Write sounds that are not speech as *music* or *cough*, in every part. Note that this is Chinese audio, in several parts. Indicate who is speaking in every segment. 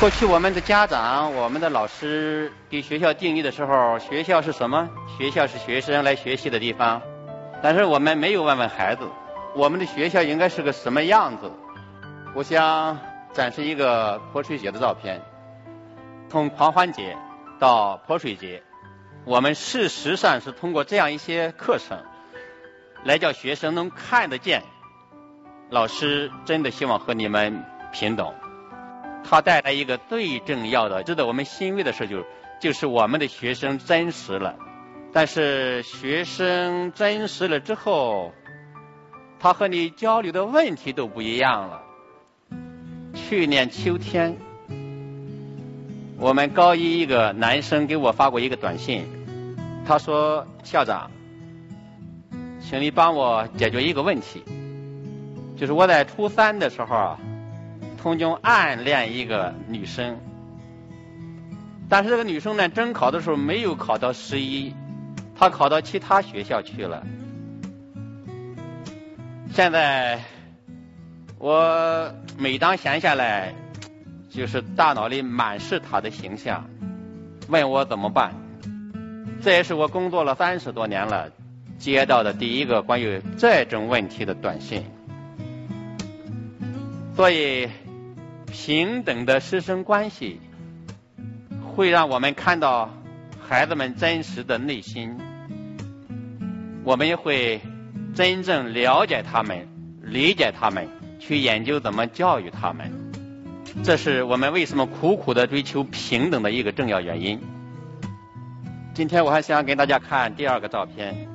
Speaker 1: 过去我们的家长、我们的老师给学校定义的时候，学校是什么？学校是学生来学习的地方。但是我们没有问问孩子，我们的学校应该是个什么样子？我想展示一个泼水节的照片。从狂欢节到泼水节，我们事实上是通过这样一些课程，来叫学生能看得见，老师真的希望和你们平等。它带来一个最重要的、值得我们欣慰的事，就是就是我们的学生真实了。但是学生真实了之后，他和你交流的问题都不一样了。去年秋天，我们高一一个男生给我发过一个短信，他说：“校长，请你帮我解决一个问题，就是我在初三的时候啊。”曾经暗恋一个女生，但是这个女生呢，中考的时候没有考到十一，她考到其他学校去了。现在我每当闲下来，就是大脑里满是她的形象，问我怎么办。这也是我工作了三十多年了接到的第一个关于这种问题的短信，所以。平等的师生关系会让我们看到孩子们真实的内心，我们也会真正了解他们、理解他们，去研究怎么教育他们。这是我们为什么苦苦的追求平等的一个重要原因。今天我还想给大家看第二个照片，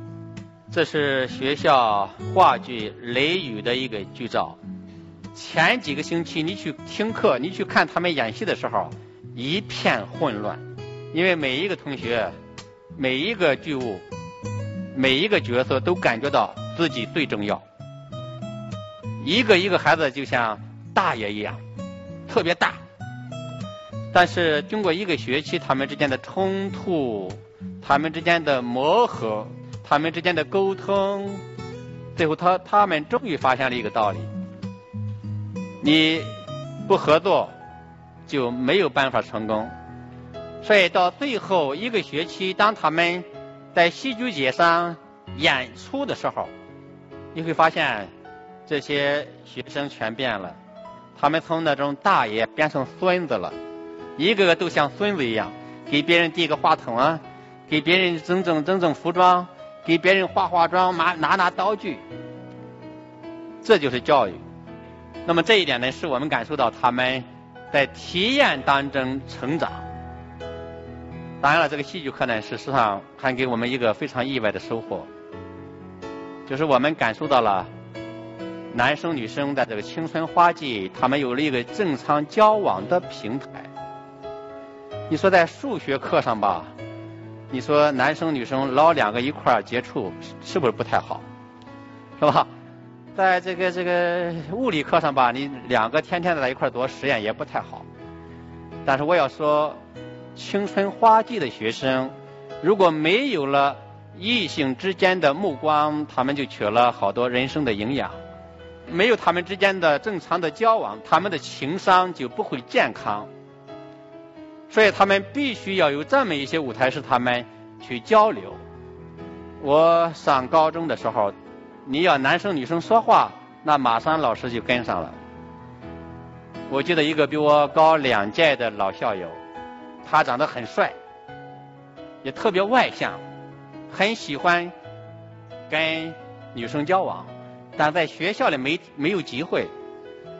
Speaker 1: 这是学校话剧《雷雨》的一个剧照。前几个星期你去听课，你去看他们演戏的时候，一片混乱，因为每一个同学、每一个剧务、每一个角色都感觉到自己最重要，一个一个孩子就像大爷一样，特别大。但是经过一个学期，他们之间的冲突、他们之间的磨合、他们之间的沟通，最后他他们终于发现了一个道理。你不合作就没有办法成功，所以到最后一个学期，当他们在戏剧节上演出的时候，你会发现这些学生全变了，他们从那种大爷变成孙子了，一个个都像孙子一样，给别人递个话筒啊，给别人整整整整服装，给别人化化妆，拿拿拿刀具，这就是教育。那么这一点呢，是我们感受到他们在体验当中成长。当然了，这个戏剧课呢，事实上还给我们一个非常意外的收获，就是我们感受到了男生女生在这个青春花季，他们有了一个正常交往的平台。你说在数学课上吧，你说男生女生老两个一块儿接触，是不是不太好？是吧？在这个这个物理课上吧，你两个天天在一块做实验也不太好。但是我要说，青春花季的学生，如果没有了异性之间的目光，他们就缺了好多人生的营养。没有他们之间的正常的交往，他们的情商就不会健康。所以他们必须要有这么一些舞台，使他们去交流。我 *laughs* 上高中的时候。你要男生女生说话，那马上老师就跟上了。我记得一个比我高两届的老校友，他长得很帅，也特别外向，很喜欢跟女生交往，但在学校里没没有机会。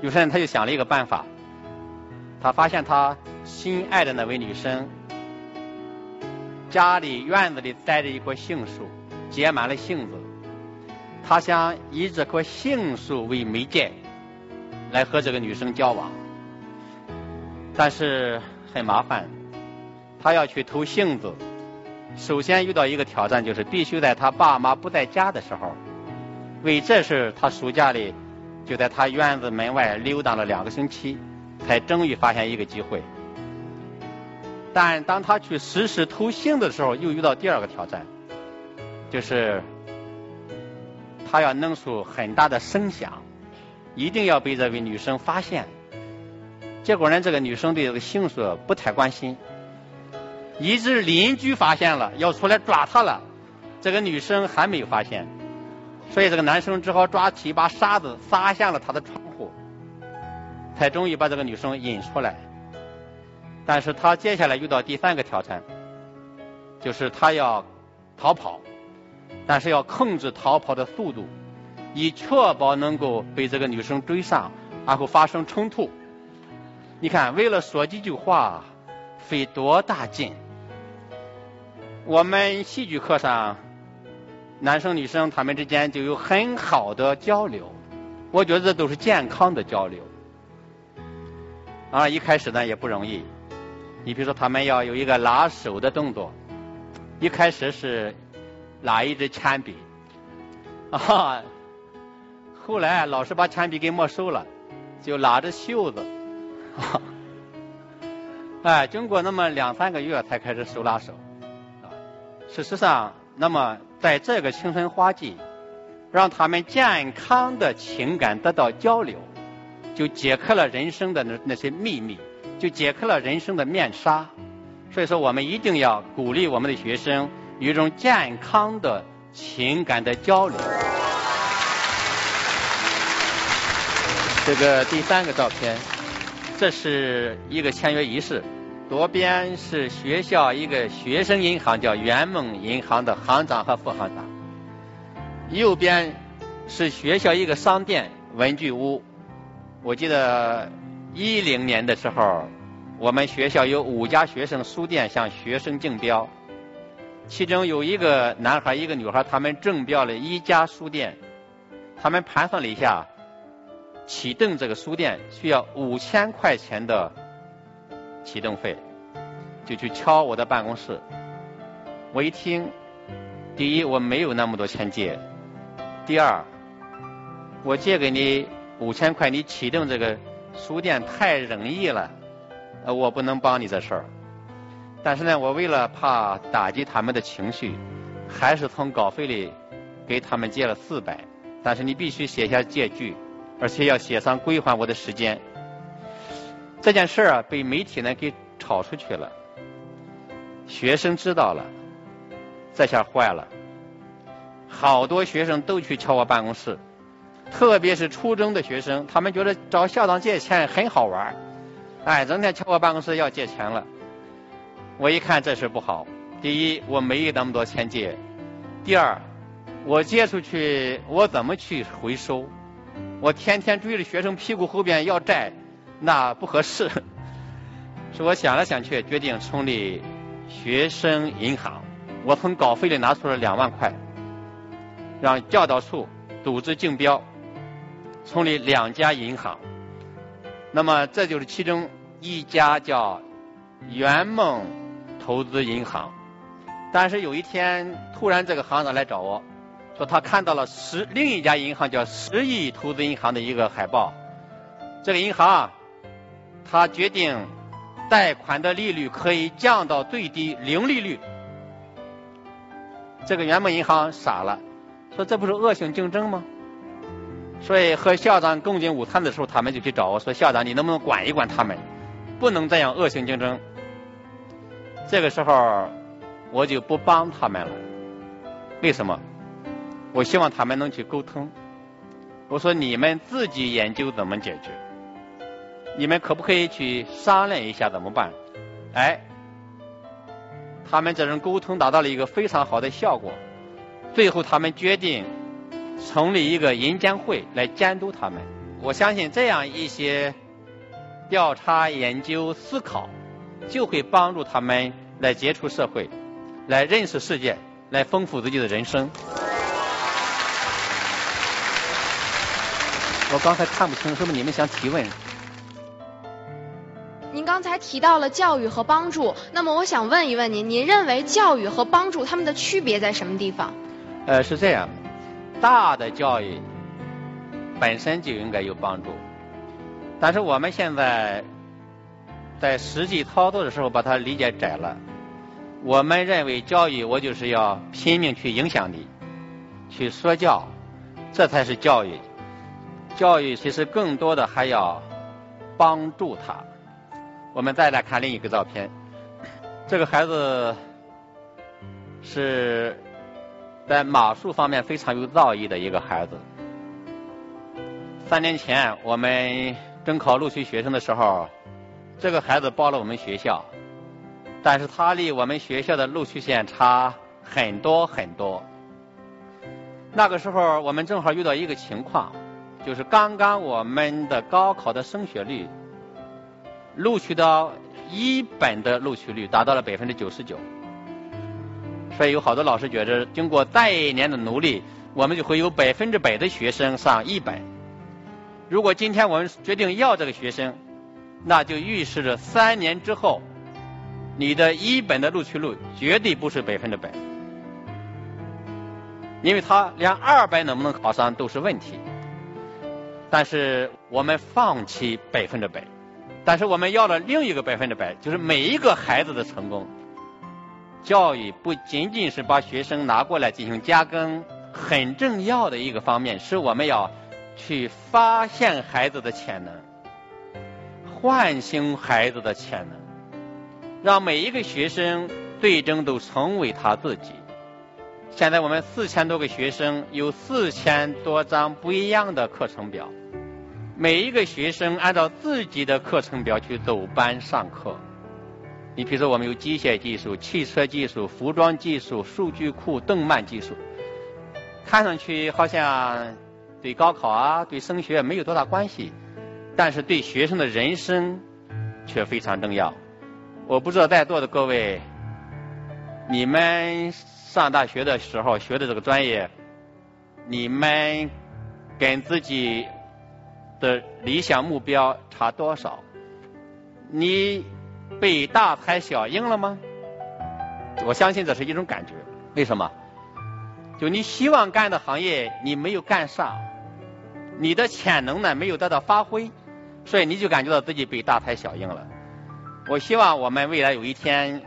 Speaker 1: 有时候他就想了一个办法，他发现他心爱的那位女生家里院子里栽着一棵杏树，结满了杏子。他想以这棵杏树为媒介，来和这个女生交往，但是很麻烦。他要去偷杏子，首先遇到一个挑战，就是必须在他爸妈不在家的时候。为这事，他暑假里就在他院子门外溜达了两个星期，才终于发现一个机会。但当他去实施偷杏的时候，又遇到第二个挑战，就是。他要弄出很大的声响，一定要被这位女生发现。结果呢，这个女生对这个杏树不太关心，一直邻居发现了要出来抓他了，这个女生还没有发现，所以这个男生只好抓起一把沙子撒向了她的窗户，才终于把这个女生引出来。但是他接下来遇到第三个挑战，就是他要逃跑，但是要控制逃跑的速度，以确保能够被这个女生追上，然后发生冲突。你看，为了说几句话，费多大劲！我们戏剧课上，男生女生他们之间就有很好的交流，我觉得这都是健康的交流。啊，一开始呢也不容易。你比如说，他们要有一个拉手的动作，一开始是拿一支铅笔，啊，后来老师把铅笔给没收了，就拉着袖子，哎，经过那么两三个月才开始手拉手。啊事实上，那么在这个青春花季，让他们健康的情感得到交流，就解开了人生的那那些秘密。就解开了人生的面纱，所以说我们一定要鼓励我们的学生一种健康的情感的交流。这个第三个照片，这是一个签约仪式，左边是学校一个学生银行叫圆梦银行的行长和副行长，右边是学校一个商店文具屋，我记得。一零年的时候，我们学校有五家学生书店向学生竞标，其中有一个男孩一个女孩他们中标了一家书店，他们盘算了一下，启动这个书店需要五千块钱的启动费，就去敲我的办公室。我一听，第一我没有那么多钱借，第二我借给你五千块，你启动这个。书店太容易了，呃，我不能帮你这事儿。但是呢，我为了怕打击他们的情绪，还是从稿费里给他们借了四百。但是你必须写下借据，而且要写上归还我的时间。这件事儿啊，被媒体呢给炒出去了，学生知道了，这下坏了，好多学生都去敲我办公室。特别是初中的学生，他们觉得找校长借钱很好玩哎，整天敲我办公室要借钱了。我一看这事不好，第一我没有那么多钱借，第二我借出去我怎么去回收？我天天追着学生屁股后边要债，那不合适。是我想来想去，决定成立学生银行。我从稿费里拿出了两万块，让教导处组织竞标。成立两家银行，那么这就是其中一家叫圆梦投资银行。但是有一天，突然这个行长来找我，说他看到了十另一家银行叫十亿投资银行的一个海报。这个银行啊，他决定贷款的利率可以降到最低零利率。这个原梦银行傻了，说这不是恶性竞争吗？所以和校长共进午餐的时候，他们就去找我说：“校长，你能不能管一管他们，不能这样恶性竞争。”这个时候我就不帮他们了。为什么？我希望他们能去沟通。我说：“你们自己研究怎么解决，你们可不可以去商量一下怎么办？”哎，他们这种沟通达到了一个非常好的效果。最后他们决定。成立一个银监会来监督他们，我相信这样一些调查、研究、思考，就会帮助他们来接触社会，来认识世界，来丰富自己的人生。我刚才看不清，是不是你们想提问？
Speaker 2: 您刚才提到了教育和帮助，那么我想问一问您，您认为教育和帮助他们的区别在什么地方？
Speaker 1: 呃，是这样。大的教育本身就应该有帮助，但是我们现在在实际操作的时候把它理解窄了。我们认为教育，我就是要拼命去影响你，去说教，这才是教育。教育其实更多的还要帮助他。我们再来看另一个照片，这个孩子是在马术方面非常有造诣的一个孩子。三年前我们中考录取学生的时候，这个孩子报了我们学校，但是他离我们学校的录取线差很多很多。那个时候我们正好遇到一个情况，就是刚刚我们的高考的升学率，录取到一本的录取率达到了百分之九十九，所以有好多老师觉着，经过再一年的努力，我们就会有百分之百的学生上一本。如果今天我们决定要这个学生，那就预示着三年之后，你的一本的录取率绝对不是百分之百，因为他连二本能不能考上都是问题。但是我们放弃百分之百，但是我们要了另一个百分之百，就是每一个孩子的成功。教育不仅仅是把学生拿过来进行加更，很重要的一个方面是我们要。去发现孩子的潜能，唤醒孩子的潜能，让每一个学生最终都成为他自己。现在我们四千多个学生，有四千多张不一样的课程表，每一个学生按照自己的课程表去走班上课。你比如说，我们有机械技术、汽车技术、服装技术、数据库、动漫技术，看上去好像。对高考啊，对升学没有多大关系，但是对学生的人生却非常重要。我不知道在座的各位，你们上大学的时候学的这个专业，你们跟自己的理想目标差多少？你被大材小用了吗？我相信这是一种感觉。为什么？就你希望干的行业，你没有干上。你的潜能呢没有得到发挥，所以你就感觉到自己被大材小用了。我希望我们未来有一天，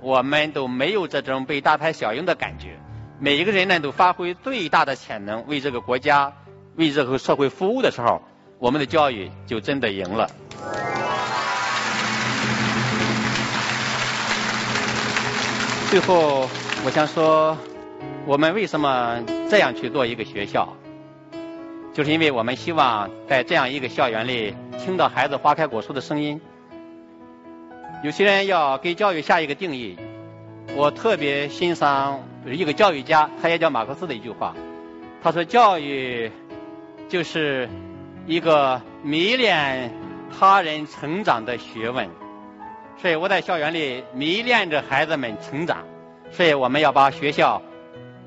Speaker 1: 我们都没有这种被大材小用的感觉。每一个人呢都发挥最大的潜能，为这个国家、为这个社会服务的时候，我们的教育就真的赢了。最后，我想说，我们为什么这样去做一个学校？就是因为我们希望在这样一个校园里听到孩子花开果树的声音。有些人要给教育下一个定义，我特别欣赏一个教育家，他也叫马克思的一句话。他说：“教育就是一个迷恋他人成长的学问。”所以我在校园里迷恋着孩子们成长。所以我们要把学校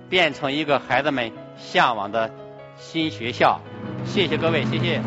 Speaker 1: 变成一个孩子们向往的。新学校，谢谢各位，谢谢。